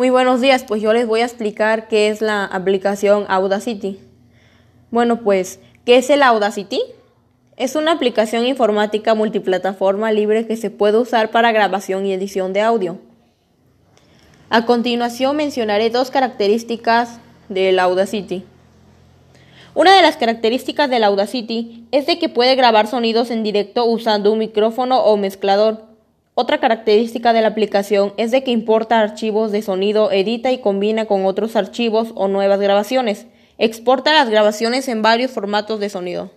Muy buenos días, pues yo les voy a explicar qué es la aplicación Audacity. Bueno, pues, ¿qué es el Audacity? Es una aplicación informática multiplataforma libre que se puede usar para grabación y edición de audio. A continuación mencionaré dos características del Audacity. Una de las características del Audacity es de que puede grabar sonidos en directo usando un micrófono o mezclador. Otra característica de la aplicación es de que importa archivos de sonido, edita y combina con otros archivos o nuevas grabaciones. Exporta las grabaciones en varios formatos de sonido.